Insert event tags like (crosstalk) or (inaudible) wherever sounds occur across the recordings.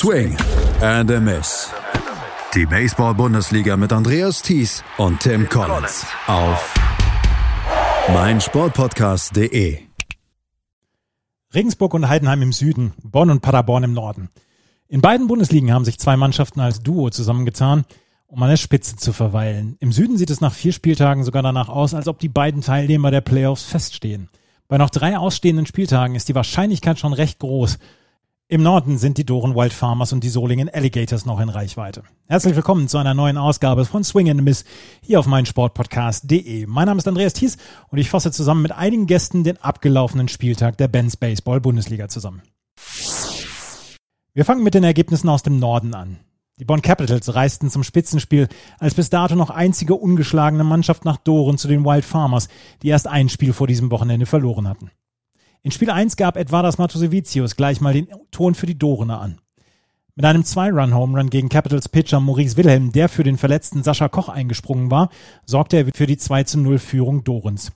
Swing and a Miss. Die Baseball-Bundesliga mit Andreas Thies und Tim Collins auf meinsportpodcast.de. Regensburg und Heidenheim im Süden, Bonn und Paderborn im Norden. In beiden Bundesligen haben sich zwei Mannschaften als Duo zusammengetan, um an der Spitze zu verweilen. Im Süden sieht es nach vier Spieltagen sogar danach aus, als ob die beiden Teilnehmer der Playoffs feststehen. Bei noch drei ausstehenden Spieltagen ist die Wahrscheinlichkeit schon recht groß, im Norden sind die Doren Wild Farmers und die Solingen Alligators noch in Reichweite. Herzlich willkommen zu einer neuen Ausgabe von Swing and Miss hier auf meinsportpodcast.de. Mein Name ist Andreas Thies und ich fasse zusammen mit einigen Gästen den abgelaufenen Spieltag der Benz Baseball Bundesliga zusammen. Wir fangen mit den Ergebnissen aus dem Norden an. Die Bonn Capitals reisten zum Spitzenspiel als bis dato noch einzige ungeschlagene Mannschaft nach Doren zu den Wild Farmers, die erst ein Spiel vor diesem Wochenende verloren hatten. In Spiel 1 gab Edvardas Matosevicius gleich mal den Ton für die Dorener an. Mit einem Zwei-Run-Home-Run gegen Capitals Pitcher Maurice Wilhelm, der für den verletzten Sascha Koch eingesprungen war, sorgte er für die 2 0 Führung Dorens.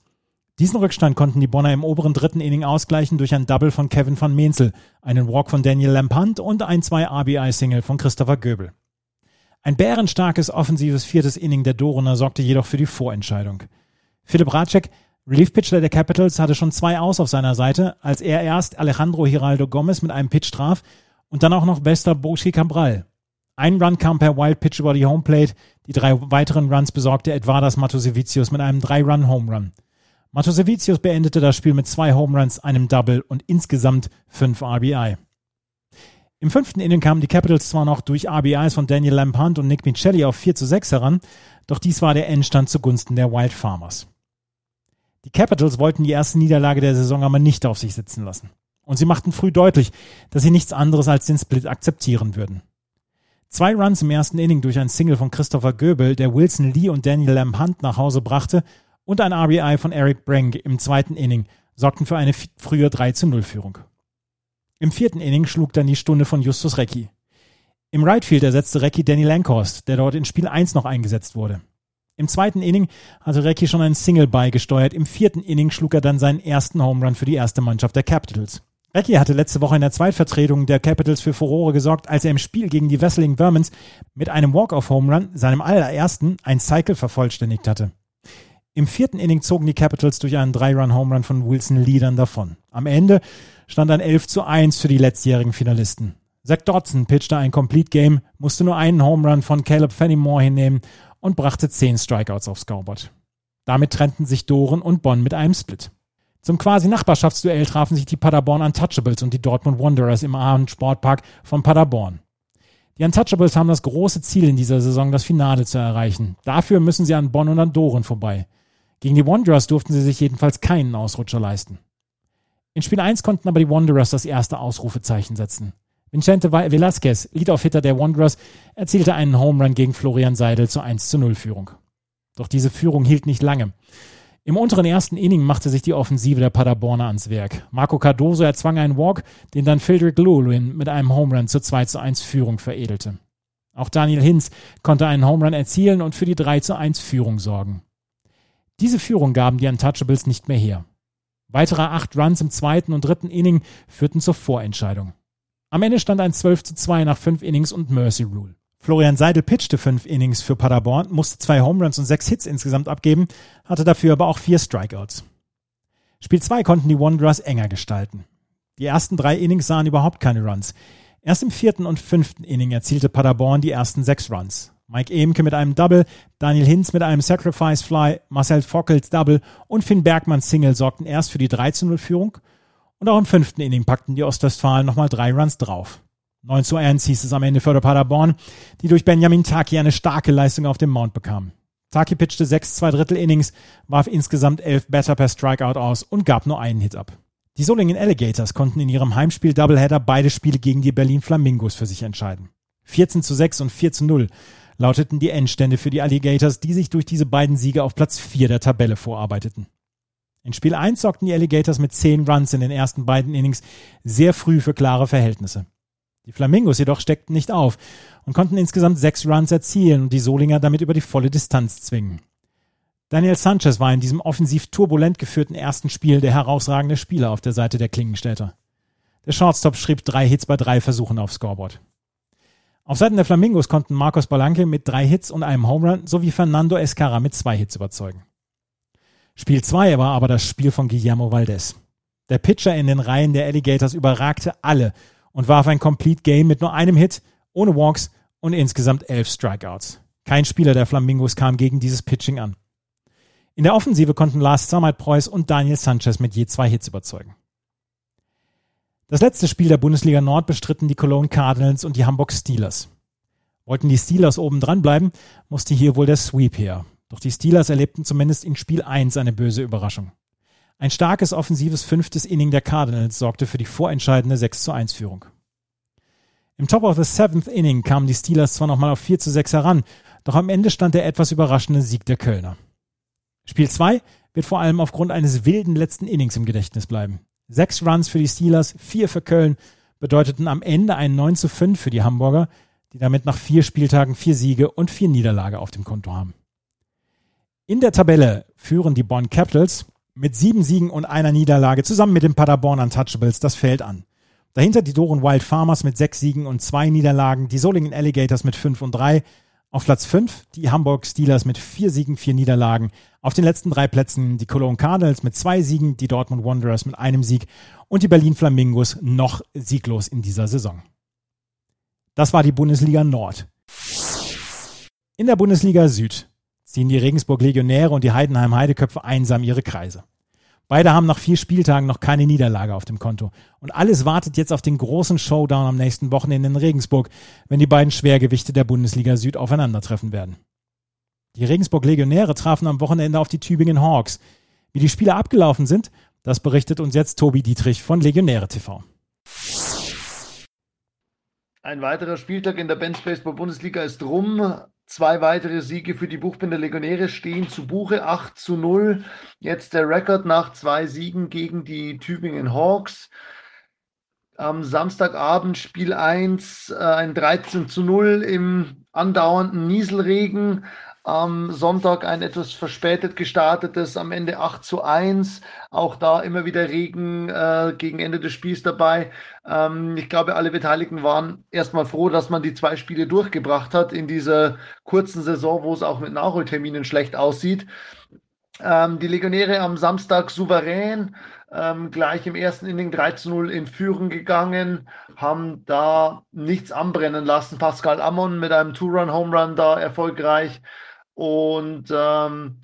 Diesen Rückstand konnten die Bonner im oberen dritten Inning ausgleichen durch ein Double von Kevin van Menzel, einen Walk von Daniel Lampant und ein 2-RBI-Single von Christopher Göbel. Ein bärenstarkes offensives viertes Inning der Dorener sorgte jedoch für die Vorentscheidung. Philipp Ratschek Relief-Pitcher der Capitals hatte schon zwei aus auf seiner Seite, als er erst Alejandro Hiraldo Gomez mit einem Pitch traf und dann auch noch bester Boshi Cabral. Ein Run kam per Wild Pitch über die Homeplate, die drei weiteren Runs besorgte Edvardas Matosevicius mit einem Drei-Run-Home-Run. Matosevicius beendete das Spiel mit zwei Home Runs, einem Double und insgesamt fünf RBI. Im fünften Inning kamen die Capitals zwar noch durch RBIs von Daniel Lampant und Nick Michelli auf 4 zu 6 heran, doch dies war der Endstand zugunsten der Wild Farmers. Die Capitals wollten die erste Niederlage der Saison aber nicht auf sich sitzen lassen. Und sie machten früh deutlich, dass sie nichts anderes als den Split akzeptieren würden. Zwei Runs im ersten Inning durch ein Single von Christopher Goebel, der Wilson Lee und Daniel Lamb Hunt nach Hause brachte, und ein RBI von Eric Brank im zweiten Inning sorgten für eine frühe 3 0 Führung. Im vierten Inning schlug dann die Stunde von Justus Recki. Im Right Field ersetzte Recki Danny Lankhorst, der dort in Spiel 1 noch eingesetzt wurde. Im zweiten Inning hatte Recki schon einen Single beigesteuert. Im vierten Inning schlug er dann seinen ersten Home Run für die erste Mannschaft der Capitals. Recki hatte letzte Woche in der Zweitvertretung der Capitals für Furore gesorgt, als er im Spiel gegen die Wesseling Vermins mit einem Walk-off-Home Run, seinem allerersten, ein Cycle vervollständigt hatte. Im vierten Inning zogen die Capitals durch einen Drei-Run-Home Run von Wilson Leadern davon. Am Ende stand ein 11 zu 1 für die letztjährigen Finalisten. Zach Dodson pitchte ein Complete Game, musste nur einen Home Run von Caleb Fenimore hinnehmen und brachte zehn Strikeouts aufs Scoreboard. Damit trennten sich Doren und Bonn mit einem Split. Zum quasi Nachbarschaftsduell trafen sich die Paderborn Untouchables und die Dortmund Wanderers im Abend Sportpark von Paderborn. Die Untouchables haben das große Ziel in dieser Saison, das Finale zu erreichen. Dafür müssen sie an Bonn und an Doren vorbei. Gegen die Wanderers durften sie sich jedenfalls keinen Ausrutscher leisten. In Spiel 1 konnten aber die Wanderers das erste Ausrufezeichen setzen. Vincente Velasquez, Lead-Off-Hitter der Wanderers, erzielte einen Home Run gegen Florian Seidel zur 1 zu 0 Führung. Doch diese Führung hielt nicht lange. Im unteren ersten Inning machte sich die Offensive der Paderborner ans Werk. Marco Cardoso erzwang einen Walk, den dann Philrick Llewellyn mit einem Home Run zur 2 zu 1 Führung veredelte. Auch Daniel Hinz konnte einen Home Run erzielen und für die 3 zu 1 Führung sorgen. Diese Führung gaben die Untouchables nicht mehr her. Weitere acht Runs im zweiten und dritten Inning führten zur Vorentscheidung. Am Ende stand ein 12 zu 2 nach fünf Innings und Mercy Rule. Florian Seidel pitchte fünf Innings für Paderborn, musste zwei Home Runs und sechs Hits insgesamt abgeben, hatte dafür aber auch vier Strikeouts. Spiel 2 konnten die Wanderers enger gestalten. Die ersten drei Innings sahen überhaupt keine Runs. Erst im vierten und fünften Inning erzielte Paderborn die ersten sechs Runs. Mike Emke mit einem Double, Daniel Hinz mit einem Sacrifice Fly, Marcel Fockels Double und Finn Bergmanns Single sorgten erst für die 13-0-Führung und auch im fünften Inning packten die Ostwestfalen nochmal drei Runs drauf. 9 zu 1 hieß es am Ende für Paderborn, die durch Benjamin Taki eine starke Leistung auf dem Mount bekamen. Taki pitchte sechs zwei Drittel Innings, warf insgesamt elf Batter per Strikeout aus und gab nur einen Hit ab. Die Solingen Alligators konnten in ihrem Heimspiel Doubleheader beide Spiele gegen die Berlin Flamingos für sich entscheiden. 14 zu 6 und 4 zu 0 lauteten die Endstände für die Alligators, die sich durch diese beiden Siege auf Platz 4 der Tabelle vorarbeiteten. In Spiel 1 sorgten die Alligators mit 10 Runs in den ersten beiden Innings sehr früh für klare Verhältnisse. Die Flamingos jedoch steckten nicht auf und konnten insgesamt 6 Runs erzielen und die Solinger damit über die volle Distanz zwingen. Daniel Sanchez war in diesem offensiv turbulent geführten ersten Spiel der herausragende Spieler auf der Seite der Klingenstädter. Der Shortstop schrieb drei Hits bei drei Versuchen aufs Scoreboard. Auf Seiten der Flamingos konnten Marcos Balanque mit drei Hits und einem Home Run sowie Fernando Escara mit zwei Hits überzeugen. Spiel 2 war aber das Spiel von Guillermo Valdez. Der Pitcher in den Reihen der Alligators überragte alle und warf ein Complete Game mit nur einem Hit, ohne Walks und insgesamt elf Strikeouts. Kein Spieler der Flamingos kam gegen dieses Pitching an. In der Offensive konnten Lars Sammet-Preuß und Daniel Sanchez mit je zwei Hits überzeugen. Das letzte Spiel der Bundesliga Nord bestritten die Cologne Cardinals und die Hamburg Steelers. Wollten die Steelers oben dran bleiben, musste hier wohl der Sweep her. Doch die Steelers erlebten zumindest in Spiel 1 eine böse Überraschung. Ein starkes offensives fünftes Inning der Cardinals sorgte für die vorentscheidende 6 zu 1 Führung. Im Top of the Seventh Inning kamen die Steelers zwar nochmal auf 4 zu 6 heran, doch am Ende stand der etwas überraschende Sieg der Kölner. Spiel 2 wird vor allem aufgrund eines wilden letzten Innings im Gedächtnis bleiben. Sechs Runs für die Steelers, vier für Köln bedeuteten am Ende ein 9 zu 5 für die Hamburger, die damit nach vier Spieltagen vier Siege und vier Niederlage auf dem Konto haben. In der Tabelle führen die Bonn Capitals mit sieben Siegen und einer Niederlage zusammen mit den Paderborn Untouchables das Feld an. Dahinter die Doren Wild Farmers mit sechs Siegen und zwei Niederlagen, die Solingen Alligators mit fünf und drei auf Platz 5 die Hamburg Steelers mit vier Siegen, vier Niederlagen. Auf den letzten drei Plätzen die Cologne Cardinals mit zwei Siegen, die Dortmund Wanderers mit einem Sieg und die Berlin Flamingos noch sieglos in dieser Saison. Das war die Bundesliga Nord. In der Bundesliga Süd ziehen die Regensburg Legionäre und die Heidenheim Heideköpfe einsam ihre Kreise. Beide haben nach vier Spieltagen noch keine Niederlage auf dem Konto. Und alles wartet jetzt auf den großen Showdown am nächsten Wochenende in Regensburg, wenn die beiden Schwergewichte der Bundesliga Süd aufeinandertreffen werden. Die Regensburg Legionäre trafen am Wochenende auf die Tübingen Hawks. Wie die Spiele abgelaufen sind, das berichtet uns jetzt Tobi Dietrich von Legionäre TV. Ein weiterer Spieltag in der Bench Baseball Bundesliga ist rum. Zwei weitere Siege für die Buchbinder Legionäre stehen zu Buche, 8 zu 0. Jetzt der Rekord nach zwei Siegen gegen die Tübingen Hawks. Am Samstagabend Spiel 1, äh, ein 13 zu 0 im andauernden Nieselregen. Am Sonntag ein etwas verspätet gestartetes, am Ende 8 zu 1. Auch da immer wieder Regen äh, gegen Ende des Spiels dabei. Ähm, ich glaube, alle Beteiligten waren erstmal froh, dass man die zwei Spiele durchgebracht hat in dieser kurzen Saison, wo es auch mit Nachholterminen schlecht aussieht. Ähm, die Legionäre am Samstag souverän, ähm, gleich im ersten Inning 3 zu 0 in Führung gegangen, haben da nichts anbrennen lassen. Pascal Ammon mit einem Two-Run-Home-Run da erfolgreich und ähm,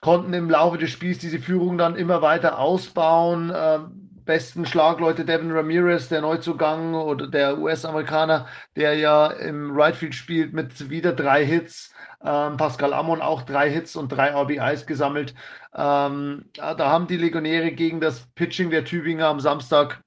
konnten im Laufe des Spiels diese Führung dann immer weiter ausbauen. Ähm, besten Schlagleute Devin Ramirez, der Neuzugang oder der US-Amerikaner, der ja im Right Field spielt mit wieder drei Hits. Ähm, Pascal Amon auch drei Hits und drei RBIs gesammelt. Ähm, da haben die Legionäre gegen das Pitching der Tübinger am Samstag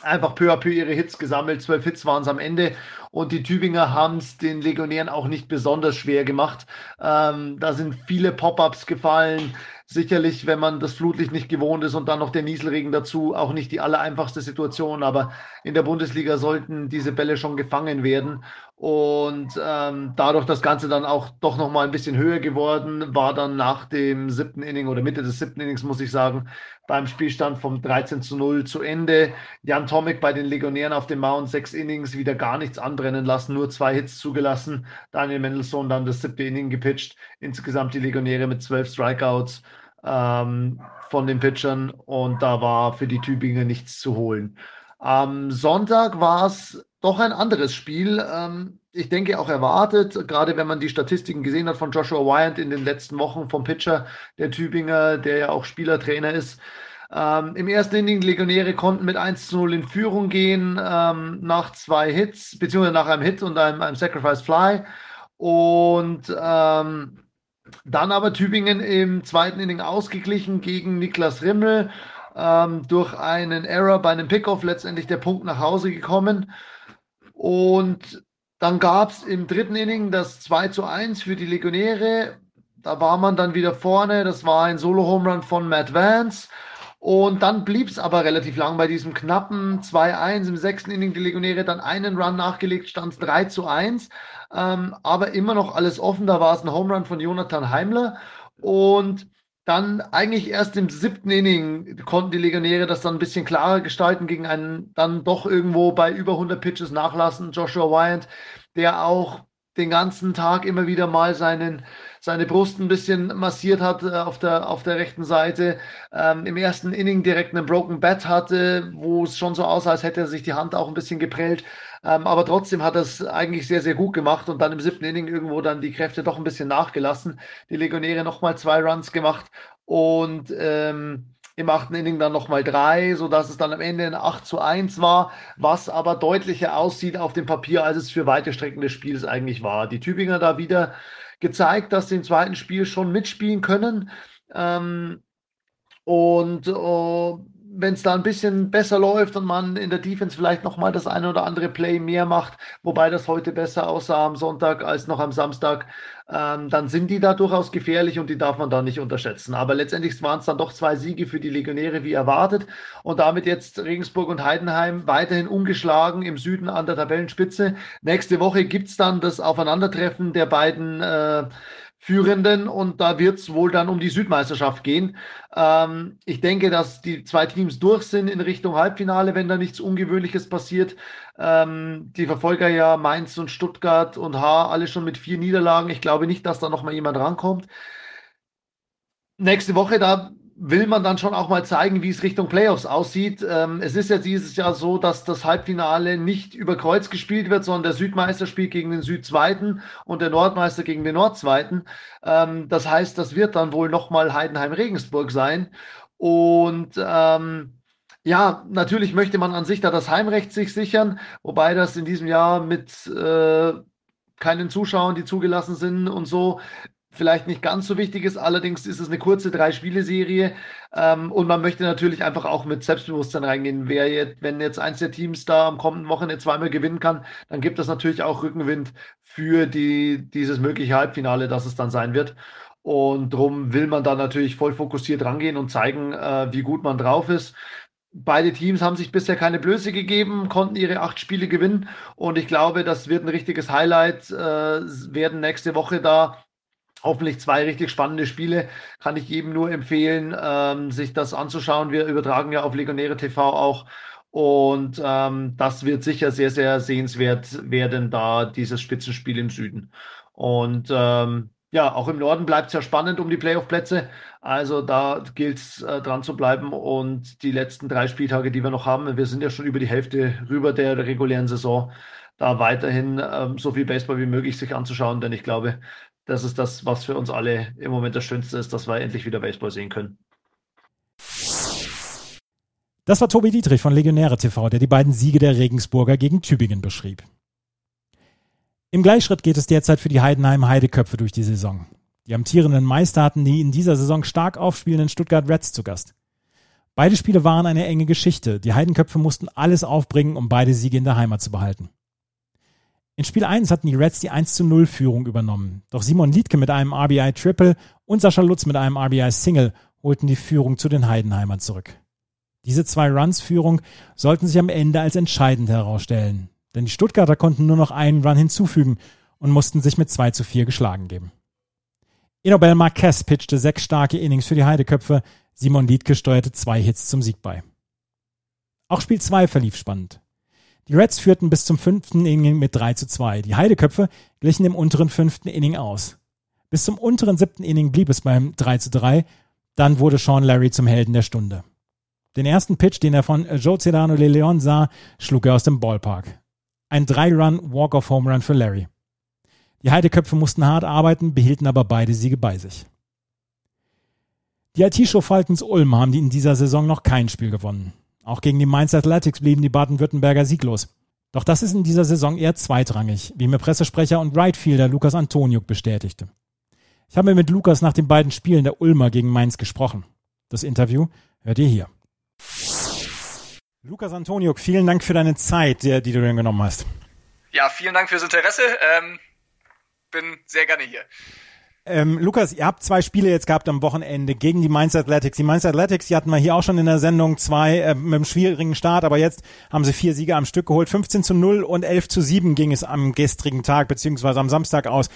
einfach peu à peu ihre Hits gesammelt. Zwölf Hits waren es am Ende und die Tübinger haben es den Legionären auch nicht besonders schwer gemacht. Ähm, da sind viele Pop-ups gefallen. Sicherlich, wenn man das Flutlicht nicht gewohnt ist und dann noch der Nieselregen dazu, auch nicht die allereinfachste Situation, aber in der Bundesliga sollten diese Bälle schon gefangen werden. Und ähm, dadurch das Ganze dann auch doch nochmal ein bisschen höher geworden, war dann nach dem siebten Inning oder Mitte des siebten Innings, muss ich sagen, beim Spielstand vom 13 zu 0 zu Ende. Jan Tomek bei den Legionären auf dem Mount, sechs Innings, wieder gar nichts anbrennen lassen, nur zwei Hits zugelassen. Daniel Mendelssohn dann das siebte Inning gepitcht. Insgesamt die Legionäre mit zwölf Strikeouts ähm, von den Pitchern und da war für die Tübinger nichts zu holen. Am Sonntag war es doch ein anderes Spiel. Ähm, ich denke auch erwartet, gerade wenn man die Statistiken gesehen hat von Joshua Wyant in den letzten Wochen vom Pitcher der Tübinger, der ja auch Spielertrainer ist. Ähm, Im ersten Inning Legionäre konnten mit 1 zu 0 in Führung gehen ähm, nach zwei Hits, beziehungsweise nach einem Hit und einem, einem Sacrifice Fly. Und ähm, dann aber Tübingen im zweiten Inning ausgeglichen gegen Niklas Rimmel. Ähm, durch einen Error bei einem Pickoff letztendlich der Punkt nach Hause gekommen. Und dann gab es im dritten Inning das 2 zu 1 für die Legionäre. Da war man dann wieder vorne. Das war ein Solo-Home-Run von Matt Vance. Und dann blieb es aber relativ lang bei diesem knappen 2-1 im sechsten Inning. Die Legionäre dann einen Run nachgelegt, stand 3 zu 1. Ähm, aber immer noch alles offen. Da war es ein Home Run von Jonathan Heimler. Und dann eigentlich erst im siebten Inning konnten die Legionäre das dann ein bisschen klarer gestalten gegen einen dann doch irgendwo bei über 100 Pitches nachlassen, Joshua Wyant, der auch den ganzen Tag immer wieder mal seinen, seine Brust ein bisschen massiert hat äh, auf, der, auf der rechten Seite. Ähm, Im ersten Inning direkt einen Broken Bat hatte, wo es schon so aussah, als hätte er sich die Hand auch ein bisschen geprellt. Ähm, aber trotzdem hat er es eigentlich sehr, sehr gut gemacht und dann im siebten Inning irgendwo dann die Kräfte doch ein bisschen nachgelassen. Die Legionäre nochmal zwei Runs gemacht und ähm, im achten Inning dann nochmal drei, sodass es dann am Ende ein 8 zu 1 war, was aber deutlicher aussieht auf dem Papier, als es für weite Strecken des Spiels eigentlich war. Die Tübinger da wieder gezeigt, dass sie im zweiten Spiel schon mitspielen können. Ähm, und uh, wenn es da ein bisschen besser läuft und man in der Defense vielleicht nochmal das eine oder andere Play mehr macht, wobei das heute besser aussah am Sonntag als noch am Samstag, ähm, dann sind die da durchaus gefährlich und die darf man da nicht unterschätzen. Aber letztendlich waren es dann doch zwei Siege für die Legionäre wie erwartet und damit jetzt Regensburg und Heidenheim weiterhin ungeschlagen im Süden an der Tabellenspitze. Nächste Woche gibt es dann das Aufeinandertreffen der beiden äh, Führenden und da wird es wohl dann um die Südmeisterschaft gehen. Ähm, ich denke, dass die zwei Teams durch sind in Richtung Halbfinale, wenn da nichts Ungewöhnliches passiert. Ähm, die Verfolger ja Mainz und Stuttgart und H alle schon mit vier Niederlagen. Ich glaube nicht, dass da noch mal jemand rankommt. Nächste Woche, da will man dann schon auch mal zeigen, wie es Richtung Playoffs aussieht. Ähm, es ist ja dieses Jahr so, dass das Halbfinale nicht über Kreuz gespielt wird, sondern der Südmeister spielt gegen den Südzweiten und der Nordmeister gegen den Nordzweiten. Ähm, das heißt, das wird dann wohl nochmal Heidenheim-Regensburg sein. Und ähm, ja, natürlich möchte man an sich da das Heimrecht sich sichern, wobei das in diesem Jahr mit äh, keinen Zuschauern, die zugelassen sind und so, vielleicht nicht ganz so wichtig ist. Allerdings ist es eine kurze Drei-Spiele-Serie ähm, und man möchte natürlich einfach auch mit Selbstbewusstsein reingehen. Wer jetzt, wenn jetzt eins der Teams da am kommenden Wochenende zweimal gewinnen kann, dann gibt das natürlich auch Rückenwind für die, dieses mögliche Halbfinale, das es dann sein wird. Und darum will man da natürlich voll fokussiert rangehen und zeigen, äh, wie gut man drauf ist. Beide Teams haben sich bisher keine Blöße gegeben, konnten ihre acht Spiele gewinnen und ich glaube, das wird ein richtiges Highlight äh, werden nächste Woche da hoffentlich zwei richtig spannende Spiele. Kann ich jedem nur empfehlen, ähm, sich das anzuschauen. Wir übertragen ja auf Legionäre TV auch. Und ähm, das wird sicher sehr, sehr sehenswert werden, da dieses Spitzenspiel im Süden. Und ähm, ja, auch im Norden bleibt es ja spannend um die Playoff-Plätze. Also da gilt es äh, dran zu bleiben. Und die letzten drei Spieltage, die wir noch haben, wir sind ja schon über die Hälfte rüber der regulären Saison, da weiterhin ähm, so viel Baseball wie möglich sich anzuschauen. Denn ich glaube, das ist das, was für uns alle im Moment das Schönste ist, dass wir endlich wieder Baseball sehen können. Das war Tobi Dietrich von Legionäre TV, der die beiden Siege der Regensburger gegen Tübingen beschrieb. Im Gleichschritt geht es derzeit für die Heidenheim Heideköpfe durch die Saison. Die amtierenden Meister hatten die in dieser Saison stark aufspielenden Stuttgart Reds zu Gast. Beide Spiele waren eine enge Geschichte. Die Heidenköpfe mussten alles aufbringen, um beide Siege in der Heimat zu behalten. In Spiel 1 hatten die Reds die 1 zu 0 Führung übernommen. Doch Simon Liedke mit einem RBI Triple und Sascha Lutz mit einem RBI Single holten die Führung zu den Heidenheimern zurück. Diese zwei Runs Führung sollten sich am Ende als entscheidend herausstellen. Denn die Stuttgarter konnten nur noch einen Run hinzufügen und mussten sich mit 2 zu 4 geschlagen geben. Inobel Marquez pitchte sechs starke Innings für die Heideköpfe. Simon Liedke steuerte zwei Hits zum Sieg bei. Auch Spiel 2 verlief spannend. Die Reds führten bis zum fünften Inning mit 3 zu 2. Die Heideköpfe glichen im unteren fünften Inning aus. Bis zum unteren siebten Inning blieb es beim 3 zu 3. Dann wurde Sean Larry zum Helden der Stunde. Den ersten Pitch, den er von Joe Cedano de Leon sah, schlug er aus dem Ballpark. Ein Drei-Run Walk-off-Home-Run für Larry. Die Heideköpfe mussten hart arbeiten, behielten aber beide Siege bei sich. Die IT-Show Falcons Ulm haben in dieser Saison noch kein Spiel gewonnen. Auch gegen die Mainz Athletics blieben die Baden-Württemberger sieglos. Doch das ist in dieser Saison eher zweitrangig, wie mir Pressesprecher und Rightfielder Lukas Antoniuk bestätigte. Ich habe mit Lukas nach den beiden Spielen der Ulmer gegen Mainz gesprochen. Das Interview hört ihr hier. Lukas Antoniuk, vielen Dank für deine Zeit, die, du dir genommen hast. Ja, vielen Dank fürs Interesse. Ähm, bin sehr gerne hier. Ähm, Lukas, ihr habt zwei Spiele jetzt gehabt am Wochenende gegen die Mainz Athletics. Die Mainz Athletics, die hatten wir hier auch schon in der Sendung zwei äh, mit einem schwierigen Start, aber jetzt haben sie vier Siege am Stück geholt. 15 zu 0 und 11 zu 7 ging es am gestrigen Tag beziehungsweise am Samstag aus.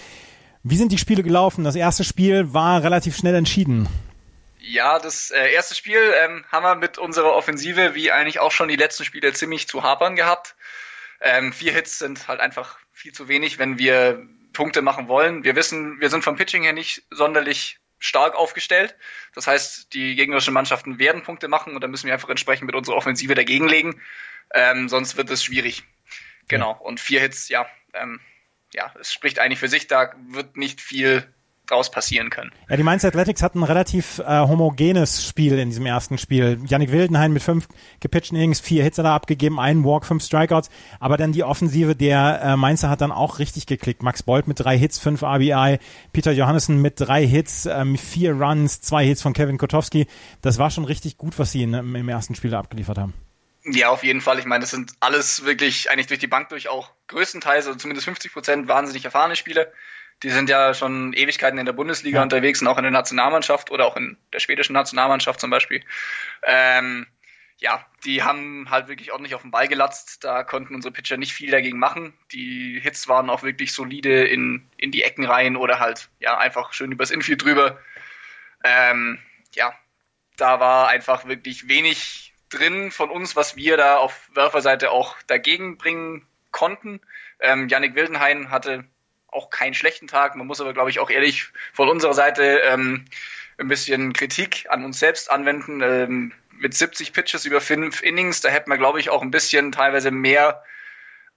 Wie sind die Spiele gelaufen? Das erste Spiel war relativ schnell entschieden. Ja, das äh, erste Spiel ähm, haben wir mit unserer Offensive, wie eigentlich auch schon die letzten Spiele, ziemlich zu hapern gehabt. Ähm, vier Hits sind halt einfach viel zu wenig, wenn wir Punkte machen wollen. Wir wissen, wir sind vom Pitching her nicht sonderlich stark aufgestellt. Das heißt, die gegnerischen Mannschaften werden Punkte machen und dann müssen wir einfach entsprechend mit unserer Offensive dagegenlegen. Ähm, sonst wird es schwierig. Genau. Und vier Hits, ja, ähm, ja, es spricht eigentlich für sich. Da wird nicht viel draus passieren können. Ja, die Mainz Athletics hatten ein relativ äh, homogenes Spiel in diesem ersten Spiel. Yannick Wildenhain mit fünf gepitchten Innings, vier Hits hat er abgegeben, einen Walk, fünf Strikeouts. Aber dann die Offensive der äh, Mainzer hat dann auch richtig geklickt. Max Bolt mit drei Hits, fünf RBI, Peter Johannessen mit drei Hits, ähm, vier Runs, zwei Hits von Kevin Kotowski. Das war schon richtig gut, was sie in, im ersten Spiel abgeliefert haben. Ja, auf jeden Fall. Ich meine, das sind alles wirklich eigentlich durch die Bank durch auch größtenteils, also zumindest 50 Prozent wahnsinnig erfahrene Spieler die sind ja schon Ewigkeiten in der Bundesliga ja. unterwegs und auch in der Nationalmannschaft oder auch in der schwedischen Nationalmannschaft zum Beispiel. Ähm, ja, die haben halt wirklich ordentlich auf den Ball gelatzt. Da konnten unsere Pitcher nicht viel dagegen machen. Die Hits waren auch wirklich solide in, in die Ecken rein oder halt, ja, einfach schön übers Infield drüber. Ähm, ja, da war einfach wirklich wenig drin von uns, was wir da auf Werferseite auch dagegen bringen konnten. Ähm, Yannick Wildenhain hatte auch keinen schlechten Tag. Man muss aber, glaube ich, auch ehrlich von unserer Seite ähm, ein bisschen Kritik an uns selbst anwenden. Ähm, mit 70 Pitches über fünf Innings, da hätten wir, glaube ich, auch ein bisschen teilweise mehr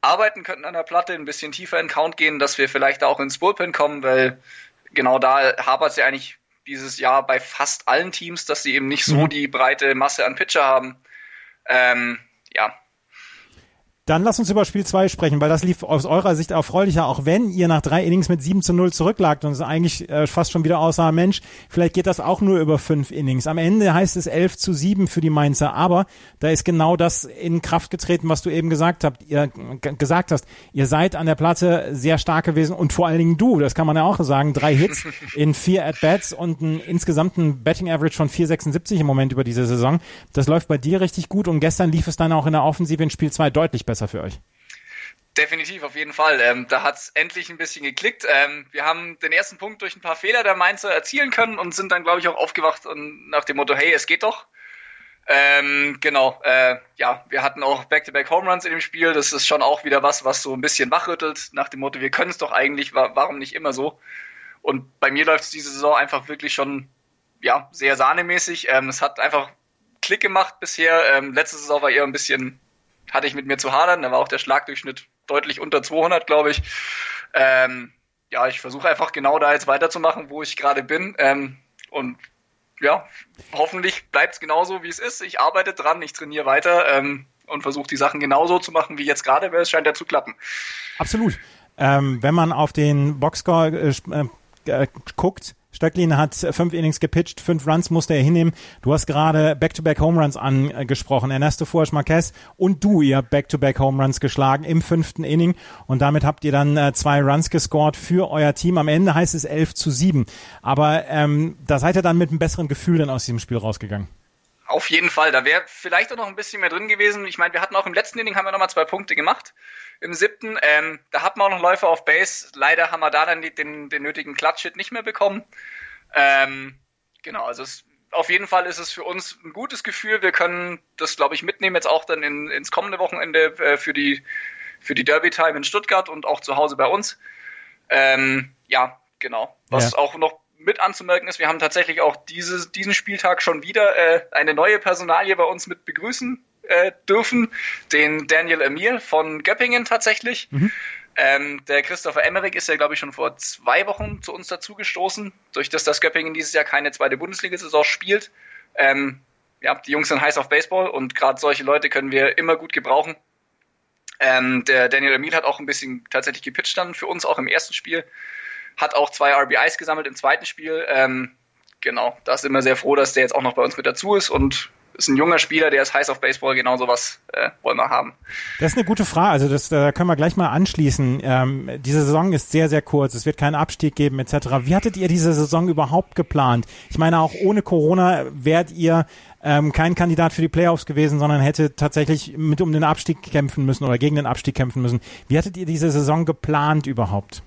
arbeiten können an der Platte, ein bisschen tiefer in Count gehen, dass wir vielleicht auch ins Bullpen kommen, weil genau da hapert es ja eigentlich dieses Jahr bei fast allen Teams, dass sie eben nicht so mhm. die breite Masse an Pitcher haben. Ähm, ja, dann lass uns über Spiel 2 sprechen, weil das lief aus eurer Sicht erfreulicher, auch wenn ihr nach drei Innings mit 7 zu 0 zurücklagt und es eigentlich äh, fast schon wieder aussah, Mensch, vielleicht geht das auch nur über fünf Innings. Am Ende heißt es 11 zu 7 für die Mainzer, aber da ist genau das in Kraft getreten, was du eben gesagt habt, ihr gesagt hast. Ihr seid an der Platte sehr stark gewesen und vor allen Dingen du, das kann man ja auch sagen, drei Hits (laughs) in vier At-Bats und ein insgesamten Betting Average von 4,76 im Moment über diese Saison. Das läuft bei dir richtig gut und gestern lief es dann auch in der Offensive in Spiel 2 deutlich besser besser für euch. Definitiv, auf jeden Fall. Ähm, da hat es endlich ein bisschen geklickt. Ähm, wir haben den ersten Punkt durch ein paar Fehler der Mainzer erzielen können und sind dann, glaube ich, auch aufgewacht und nach dem Motto, hey, es geht doch. Ähm, genau, äh, ja, wir hatten auch Back-to-Back Home Runs in dem Spiel. Das ist schon auch wieder was, was so ein bisschen wachrüttelt, nach dem Motto, wir können es doch eigentlich, wa warum nicht immer so? Und bei mir läuft es diese Saison einfach wirklich schon, ja, sehr sahnemäßig. Ähm, es hat einfach Klick gemacht bisher. Ähm, letzte Saison war eher ein bisschen hatte ich mit mir zu hadern. Da war auch der Schlagdurchschnitt deutlich unter 200, glaube ich. Ähm, ja, ich versuche einfach genau da jetzt weiterzumachen, wo ich gerade bin. Ähm, und ja, hoffentlich bleibt es genauso, wie es ist. Ich arbeite dran, ich trainiere weiter ähm, und versuche die Sachen genauso zu machen wie jetzt gerade, weil es scheint ja zu klappen. Absolut. Ähm, wenn man auf den Boxscore äh, äh, guckt, Stöcklin hat fünf Innings gepitcht, fünf Runs musste er hinnehmen. Du hast gerade Back-to-Back Home Runs angesprochen. Ernesto Fuas Marquez und du, ihr Back-to-Back Home Runs geschlagen im fünften Inning und damit habt ihr dann äh, zwei Runs gescored für euer Team. Am Ende heißt es 11 zu 7. Aber ähm, da seid ihr dann mit einem besseren Gefühl dann aus diesem Spiel rausgegangen. Auf jeden Fall, da wäre vielleicht auch noch ein bisschen mehr drin gewesen. Ich meine, wir hatten auch im letzten Inning haben wir nochmal zwei Punkte gemacht im siebten. Ähm, da hatten wir auch noch Läufer auf Base. Leider haben wir da dann den, den nötigen Klatschhit nicht mehr bekommen. Ähm, genau, also es, auf jeden Fall ist es für uns ein gutes Gefühl. Wir können das, glaube ich, mitnehmen jetzt auch dann in, ins kommende Wochenende äh, für die für die Derby Time in Stuttgart und auch zu Hause bei uns. Ähm, ja, genau. Was ja. auch noch mit anzumerken ist, wir haben tatsächlich auch diese, diesen Spieltag schon wieder äh, eine neue Personalie bei uns mit begrüßen äh, dürfen, den Daniel Emil von Göppingen tatsächlich. Mhm. Ähm, der Christopher Emmerich ist ja, glaube ich, schon vor zwei Wochen zu uns dazugestoßen, durch das das Göppingen dieses Jahr keine zweite Bundesliga-Saison spielt. Ähm, ja, die Jungs sind heiß auf Baseball und gerade solche Leute können wir immer gut gebrauchen. Ähm, der Daniel Emil hat auch ein bisschen tatsächlich gepitcht dann für uns, auch im ersten Spiel. Hat auch zwei RBIs gesammelt im zweiten Spiel. Ähm, genau, da sind wir sehr froh, dass der jetzt auch noch bei uns mit dazu ist und ist ein junger Spieler, der ist heiß auf Baseball, genau sowas äh, wollen wir haben. Das ist eine gute Frage, also das da können wir gleich mal anschließen. Ähm, diese Saison ist sehr, sehr kurz, es wird keinen Abstieg geben etc. Wie hattet ihr diese Saison überhaupt geplant? Ich meine, auch ohne Corona wärt ihr ähm, kein Kandidat für die Playoffs gewesen, sondern hätte tatsächlich mit um den Abstieg kämpfen müssen oder gegen den Abstieg kämpfen müssen. Wie hattet ihr diese Saison geplant überhaupt?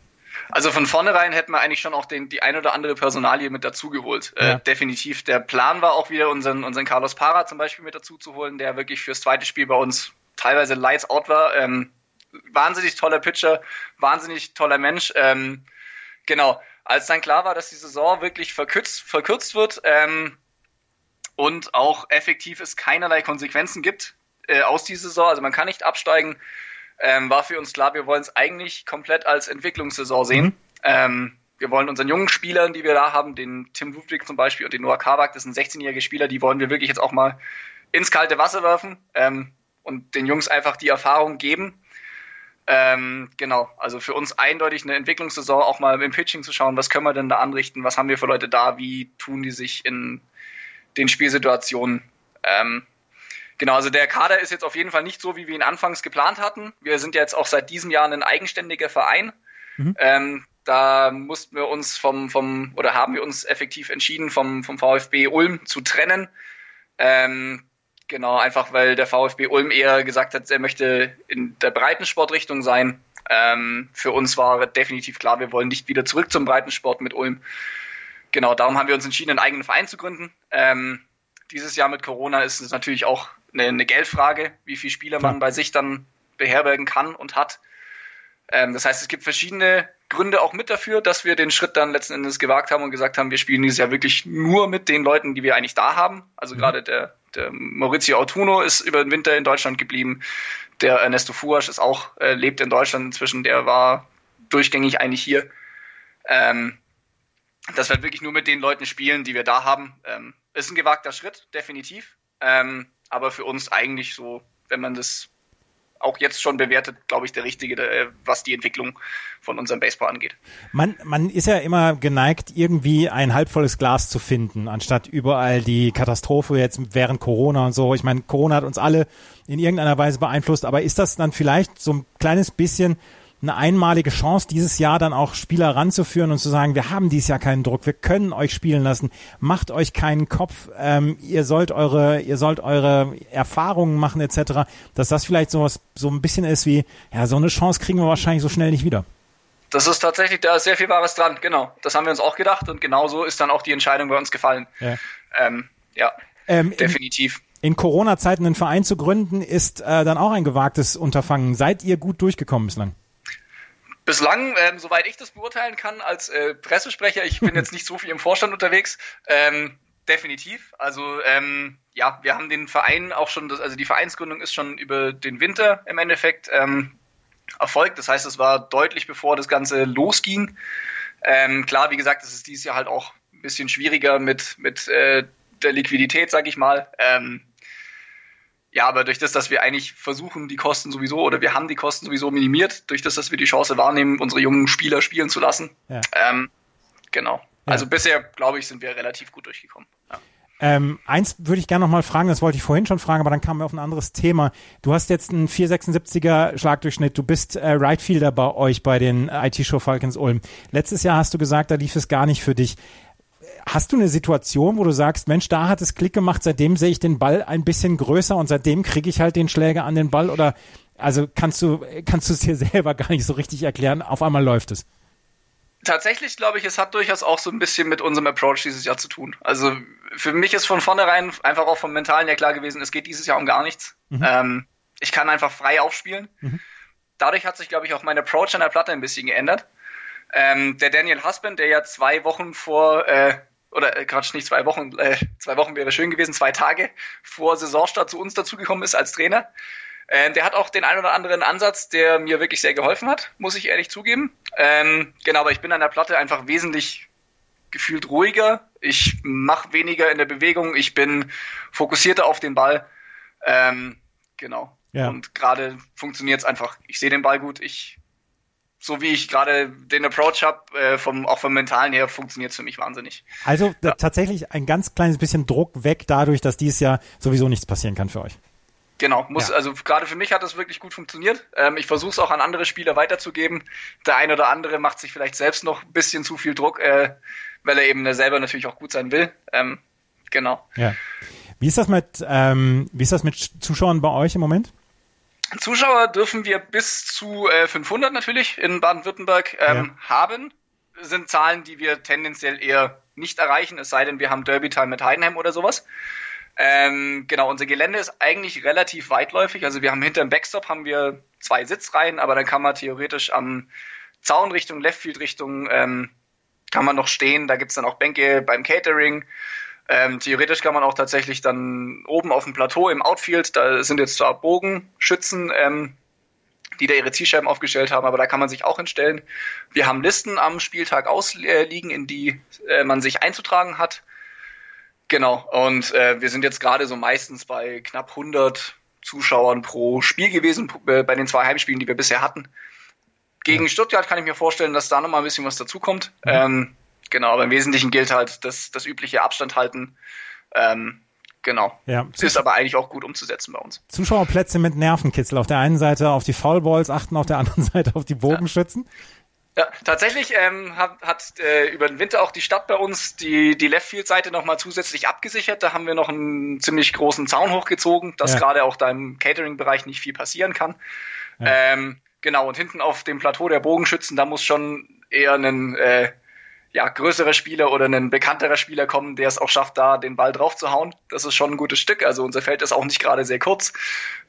Also von vornherein hätten wir eigentlich schon auch den, die ein oder andere Personalie mit dazugeholt. Äh, ja. Äh, definitiv. Der Plan war auch wieder, unseren, unseren Carlos Para zum Beispiel mit dazu zu holen, der wirklich fürs zweite Spiel bei uns teilweise lights out war. Ähm, wahnsinnig toller Pitcher, wahnsinnig toller Mensch. Ähm, genau, als dann klar war, dass die Saison wirklich verkürzt, verkürzt wird ähm, und auch effektiv es keinerlei Konsequenzen gibt äh, aus dieser Saison, also man kann nicht absteigen, ähm, war für uns klar, wir wollen es eigentlich komplett als Entwicklungssaison sehen. Mhm. Ähm, wir wollen unseren jungen Spielern, die wir da haben, den Tim Ludwig zum Beispiel und den Noah Kabak, das sind 16-jährige Spieler, die wollen wir wirklich jetzt auch mal ins kalte Wasser werfen ähm, und den Jungs einfach die Erfahrung geben. Ähm, genau, also für uns eindeutig eine Entwicklungssaison, auch mal im Pitching zu schauen, was können wir denn da anrichten, was haben wir für Leute da, wie tun die sich in den Spielsituationen. Ähm, genau, also der Kader ist jetzt auf jeden Fall nicht so, wie wir ihn anfangs geplant hatten. Wir sind jetzt auch seit diesem Jahr ein eigenständiger Verein. Mhm. Ähm, da mussten wir uns vom, vom, oder haben wir uns effektiv entschieden, vom, vom VfB Ulm zu trennen. Ähm, genau, einfach weil der VfB Ulm eher gesagt hat, er möchte in der Breitensportrichtung sein. Ähm, für uns war definitiv klar, wir wollen nicht wieder zurück zum Breitensport mit Ulm. Genau, darum haben wir uns entschieden, einen eigenen Verein zu gründen. Ähm, dieses Jahr mit Corona ist es natürlich auch eine, eine Geldfrage, wie viele Spieler man bei sich dann beherbergen kann und hat. Ähm, das heißt, es gibt verschiedene Gründe auch mit dafür, dass wir den Schritt dann letzten Endes gewagt haben und gesagt haben, wir spielen dieses Jahr wirklich nur mit den Leuten, die wir eigentlich da haben. Also mhm. gerade der, der Maurizio Autuno ist über den Winter in Deutschland geblieben. Der Ernesto Fuasch ist auch, äh, lebt in Deutschland inzwischen, der war durchgängig eigentlich hier. Ähm, dass wir wirklich nur mit den Leuten spielen, die wir da haben. Ähm, ist ein gewagter Schritt, definitiv. Ähm, aber für uns eigentlich so, wenn man das auch jetzt schon bewertet, glaube ich, der richtige, äh, was die Entwicklung von unserem Baseball angeht. Man, man ist ja immer geneigt, irgendwie ein halbvolles Glas zu finden, anstatt überall die Katastrophe jetzt während Corona und so. Ich meine, Corona hat uns alle in irgendeiner Weise beeinflusst, aber ist das dann vielleicht so ein kleines bisschen eine einmalige Chance, dieses Jahr dann auch Spieler ranzuführen und zu sagen, wir haben dieses Jahr keinen Druck, wir können euch spielen lassen, macht euch keinen Kopf, ähm, ihr sollt eure, ihr sollt eure Erfahrungen machen etc., dass das vielleicht sowas so ein bisschen ist wie, ja, so eine Chance kriegen wir wahrscheinlich so schnell nicht wieder. Das ist tatsächlich, da ist sehr viel Wahres dran, genau. Das haben wir uns auch gedacht und genauso ist dann auch die Entscheidung bei uns gefallen. Ja, ähm, ja ähm, definitiv. In, in Corona-Zeiten einen Verein zu gründen, ist äh, dann auch ein gewagtes Unterfangen. Seid ihr gut durchgekommen bislang? Bislang, ähm, soweit ich das beurteilen kann, als äh, Pressesprecher, ich bin (laughs) jetzt nicht so viel im Vorstand unterwegs, ähm, definitiv. Also ähm, ja, wir haben den Verein auch schon, das, also die Vereinsgründung ist schon über den Winter im Endeffekt ähm, erfolgt. Das heißt, es war deutlich bevor das Ganze losging. Ähm, klar, wie gesagt, es ist dieses Jahr halt auch ein bisschen schwieriger mit, mit äh, der Liquidität, sag ich mal. Ähm, ja, aber durch das, dass wir eigentlich versuchen, die Kosten sowieso, oder wir haben die Kosten sowieso minimiert, durch das, dass wir die Chance wahrnehmen, unsere jungen Spieler spielen zu lassen. Ja. Ähm, genau. Ja. Also bisher, glaube ich, sind wir relativ gut durchgekommen. Ja. Ähm, eins würde ich gerne noch mal fragen, das wollte ich vorhin schon fragen, aber dann kamen wir auf ein anderes Thema. Du hast jetzt einen 476er Schlagdurchschnitt, du bist äh, Rightfielder bei euch bei den IT-Show Falcons Ulm. Letztes Jahr hast du gesagt, da lief es gar nicht für dich. Hast du eine Situation, wo du sagst, Mensch, da hat es Klick gemacht, seitdem sehe ich den Ball ein bisschen größer und seitdem kriege ich halt den Schläger an den Ball oder also kannst du kannst du es dir (laughs) selber gar nicht so richtig erklären, auf einmal läuft es. Tatsächlich glaube ich, es hat durchaus auch so ein bisschen mit unserem Approach dieses Jahr zu tun. Also für mich ist von vornherein einfach auch vom Mentalen her klar gewesen, es geht dieses Jahr um gar nichts. Mhm. Ähm, ich kann einfach frei aufspielen. Mhm. Dadurch hat sich, glaube ich, auch mein Approach an der Platte ein bisschen geändert. Ähm, der Daniel Husband, der ja zwei Wochen vor äh, oder äh, Quatsch, nicht zwei Wochen, äh, zwei Wochen wäre schön gewesen, zwei Tage vor Saisonstart zu uns dazugekommen ist als Trainer. Ähm, der hat auch den ein oder anderen Ansatz, der mir wirklich sehr geholfen hat, muss ich ehrlich zugeben. Ähm, genau, aber ich bin an der Platte einfach wesentlich gefühlt ruhiger. Ich mache weniger in der Bewegung. Ich bin fokussierter auf den Ball. Ähm, genau. Ja. Und gerade funktioniert es einfach. Ich sehe den Ball gut. Ich so wie ich gerade den Approach habe, äh, vom, auch vom Mentalen her, funktioniert es für mich wahnsinnig. Also ja. tatsächlich ein ganz kleines bisschen Druck weg dadurch, dass dieses Jahr sowieso nichts passieren kann für euch. Genau, muss, ja. also gerade für mich hat das wirklich gut funktioniert. Ähm, ich versuche es auch an andere Spieler weiterzugeben. Der eine oder andere macht sich vielleicht selbst noch ein bisschen zu viel Druck, äh, weil er eben selber natürlich auch gut sein will. Ähm, genau. Ja. Wie ist das mit, ähm, wie ist das mit Zuschauern bei euch im Moment? Zuschauer dürfen wir bis zu äh, 500 natürlich in Baden-Württemberg ähm, ja. haben. Sind Zahlen, die wir tendenziell eher nicht erreichen, es sei denn, wir haben Derby-Time mit Heidenheim oder sowas. Ähm, genau, unser Gelände ist eigentlich relativ weitläufig. Also wir haben hinter dem Backstop haben wir zwei Sitzreihen, aber dann kann man theoretisch am Zaun Richtung Leftfield Richtung ähm, kann man noch stehen. Da gibt's dann auch Bänke beim Catering. Ähm, theoretisch kann man auch tatsächlich dann oben auf dem Plateau im Outfield, da sind jetzt zwar Bogenschützen, ähm, die da ihre Zielscheiben aufgestellt haben, aber da kann man sich auch hinstellen. Wir haben Listen am Spieltag ausliegen, in die äh, man sich einzutragen hat. Genau, und äh, wir sind jetzt gerade so meistens bei knapp 100 Zuschauern pro Spiel gewesen, äh, bei den zwei Heimspielen, die wir bisher hatten. Gegen ja. Stuttgart kann ich mir vorstellen, dass da nochmal ein bisschen was dazukommt. Mhm. Ähm, genau, aber im Wesentlichen gilt halt das, das übliche Abstand halten. Ähm, genau. Ja. Ist aber eigentlich auch gut umzusetzen bei uns. Zuschauerplätze mit Nervenkitzel. Auf der einen Seite auf die Foulballs achten, auf der anderen (laughs) Seite auf die Bogenschützen. Ja. Ja, tatsächlich ähm, hat, hat äh, über den Winter auch die Stadt bei uns die, die Left-Field-Seite nochmal zusätzlich abgesichert. Da haben wir noch einen ziemlich großen Zaun hochgezogen, dass ja. gerade auch da im Catering-Bereich nicht viel passieren kann. Ja. Ähm, genau, und hinten auf dem Plateau der Bogenschützen, da muss schon eher ein äh, ja, größerer Spieler oder ein bekannterer Spieler kommen, der es auch schafft, da den Ball drauf zu hauen. Das ist schon ein gutes Stück. Also unser Feld ist auch nicht gerade sehr kurz.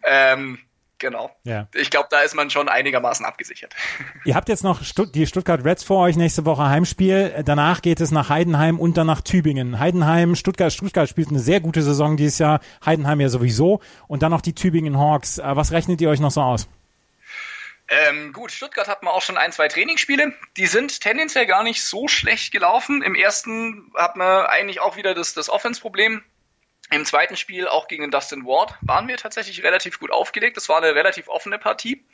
Ähm, Genau. Ja. Ich glaube, da ist man schon einigermaßen abgesichert. (laughs) Ihr habt jetzt noch Stutt die Stuttgart Reds vor euch, nächste Woche Heimspiel. Danach geht es nach Heidenheim und dann nach Tübingen. Heidenheim, Stuttgart, Stuttgart spielt eine sehr gute Saison dieses Jahr. Heidenheim ja sowieso. Und dann noch die Tübingen Hawks. Äh, was rechnet ihr euch noch so aus? Ähm, gut, Stuttgart hat man auch schon ein, zwei Trainingsspiele. Die sind tendenziell gar nicht so schlecht gelaufen. Im ersten hat man eigentlich auch wieder das, das Offense-Problem. Im zweiten Spiel, auch gegen den Dustin Ward, waren wir tatsächlich relativ gut aufgelegt. Das war eine relativ offene Partie.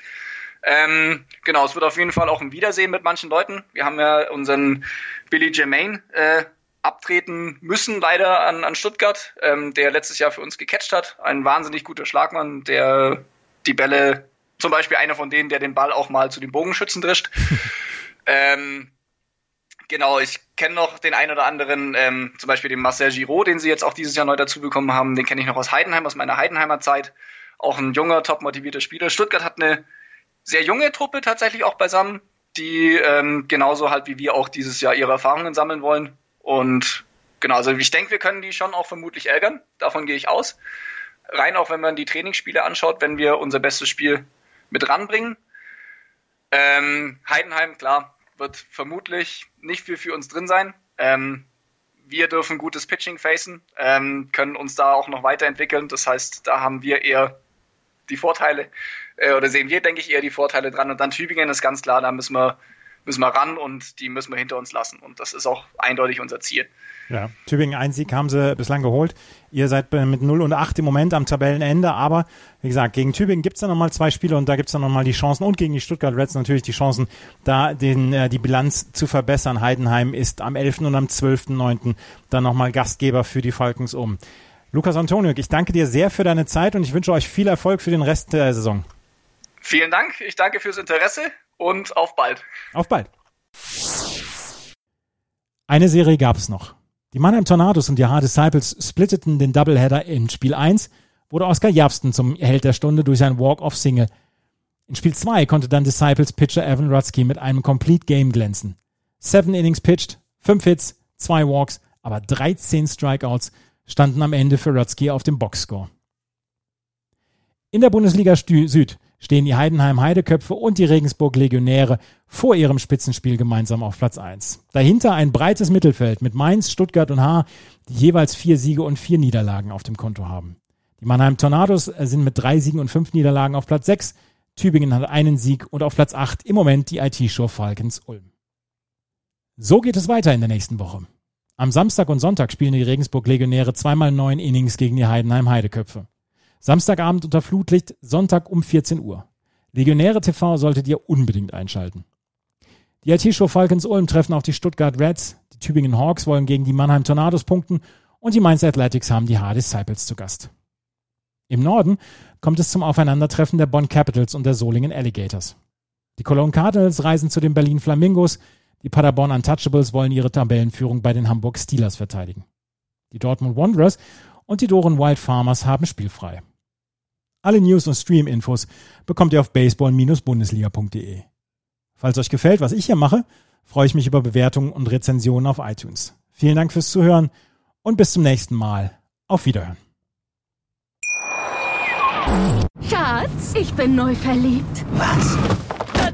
Ähm, genau, es wird auf jeden Fall auch ein Wiedersehen mit manchen Leuten. Wir haben ja unseren Billy Jermaine äh, abtreten müssen, leider an, an Stuttgart, ähm, der letztes Jahr für uns gecatcht hat. Ein wahnsinnig guter Schlagmann, der die Bälle, zum Beispiel einer von denen, der den Ball auch mal zu den Bogenschützen drischt. (laughs) ähm, Genau, ich kenne noch den einen oder anderen, ähm, zum Beispiel den Marcel Giraud, den sie jetzt auch dieses Jahr neu dazu bekommen haben. Den kenne ich noch aus Heidenheim, aus meiner Heidenheimer Zeit. Auch ein junger, top motivierter Spieler. Stuttgart hat eine sehr junge Truppe tatsächlich auch beisammen, die ähm, genauso halt wie wir auch dieses Jahr ihre Erfahrungen sammeln wollen. Und genau, also ich denke, wir können die schon auch vermutlich ärgern. Davon gehe ich aus. Rein auch, wenn man die Trainingsspiele anschaut, wenn wir unser bestes Spiel mit ranbringen. Ähm, Heidenheim, klar, wird vermutlich nicht viel für uns drin sein. Ähm, wir dürfen gutes Pitching facen, ähm, können uns da auch noch weiterentwickeln. Das heißt, da haben wir eher die Vorteile, äh, oder sehen wir, denke ich, eher die Vorteile dran. Und dann Tübingen ist ganz klar, da müssen wir müssen wir ran und die müssen wir hinter uns lassen. Und das ist auch eindeutig unser Ziel. Ja, Tübingen ein Sieg haben sie bislang geholt. Ihr seid mit 0 und 8 im Moment am Tabellenende, aber wie gesagt, gegen Tübingen gibt's dann nochmal zwei Spiele und da gibt's dann nochmal die Chancen und gegen die Stuttgart Reds natürlich die Chancen, da den, äh, die Bilanz zu verbessern. Heidenheim ist am 11. und am 12.9. dann nochmal Gastgeber für die Falkens um. Lukas Antonio, ich danke dir sehr für deine Zeit und ich wünsche euch viel Erfolg für den Rest der Saison. Vielen Dank, ich danke fürs Interesse und auf bald. Auf bald. Eine Serie gab es noch. Die Mannheim Tornados und die Hard Disciples splitteten den Doubleheader in Spiel 1, wurde Oscar Jabsten zum Held der Stunde durch sein Walk-Off-Single. In Spiel 2 konnte dann Disciples Pitcher Evan Rutsky mit einem Complete Game glänzen. Seven Innings pitched, fünf Hits, zwei Walks, aber 13 Strikeouts standen am Ende für Rutsky auf dem Boxscore. In der Bundesliga Süd stehen die Heidenheim Heideköpfe und die Regensburg Legionäre vor ihrem Spitzenspiel gemeinsam auf Platz 1. Dahinter ein breites Mittelfeld mit Mainz, Stuttgart und Haar, die jeweils vier Siege und vier Niederlagen auf dem Konto haben. Die Mannheim Tornados sind mit drei Siegen und fünf Niederlagen auf Platz 6. Tübingen hat einen Sieg und auf Platz 8 im Moment die IT-Show Falkens Ulm. So geht es weiter in der nächsten Woche. Am Samstag und Sonntag spielen die Regensburg Legionäre zweimal neun Innings gegen die Heidenheim Heideköpfe. Samstagabend unter Flutlicht, Sonntag um 14 Uhr. Legionäre TV solltet ihr unbedingt einschalten. Die IT-Show Falcons Ulm treffen auf die Stuttgart Reds, die Tübingen Hawks wollen gegen die Mannheim Tornados punkten und die Mainz Athletics haben die Hard Disciples zu Gast. Im Norden kommt es zum Aufeinandertreffen der Bonn Capitals und der Solingen Alligators. Die Cologne Cardinals reisen zu den Berlin Flamingos, die Paderborn Untouchables wollen ihre Tabellenführung bei den Hamburg Steelers verteidigen. Die Dortmund Wanderers und die Doren Wild Farmers haben spielfrei. Alle News und Stream-Infos bekommt ihr auf baseball-bundesliga.de. Falls euch gefällt, was ich hier mache, freue ich mich über Bewertungen und Rezensionen auf iTunes. Vielen Dank fürs Zuhören und bis zum nächsten Mal. Auf Wiederhören. Schatz, ich bin neu verliebt. Was?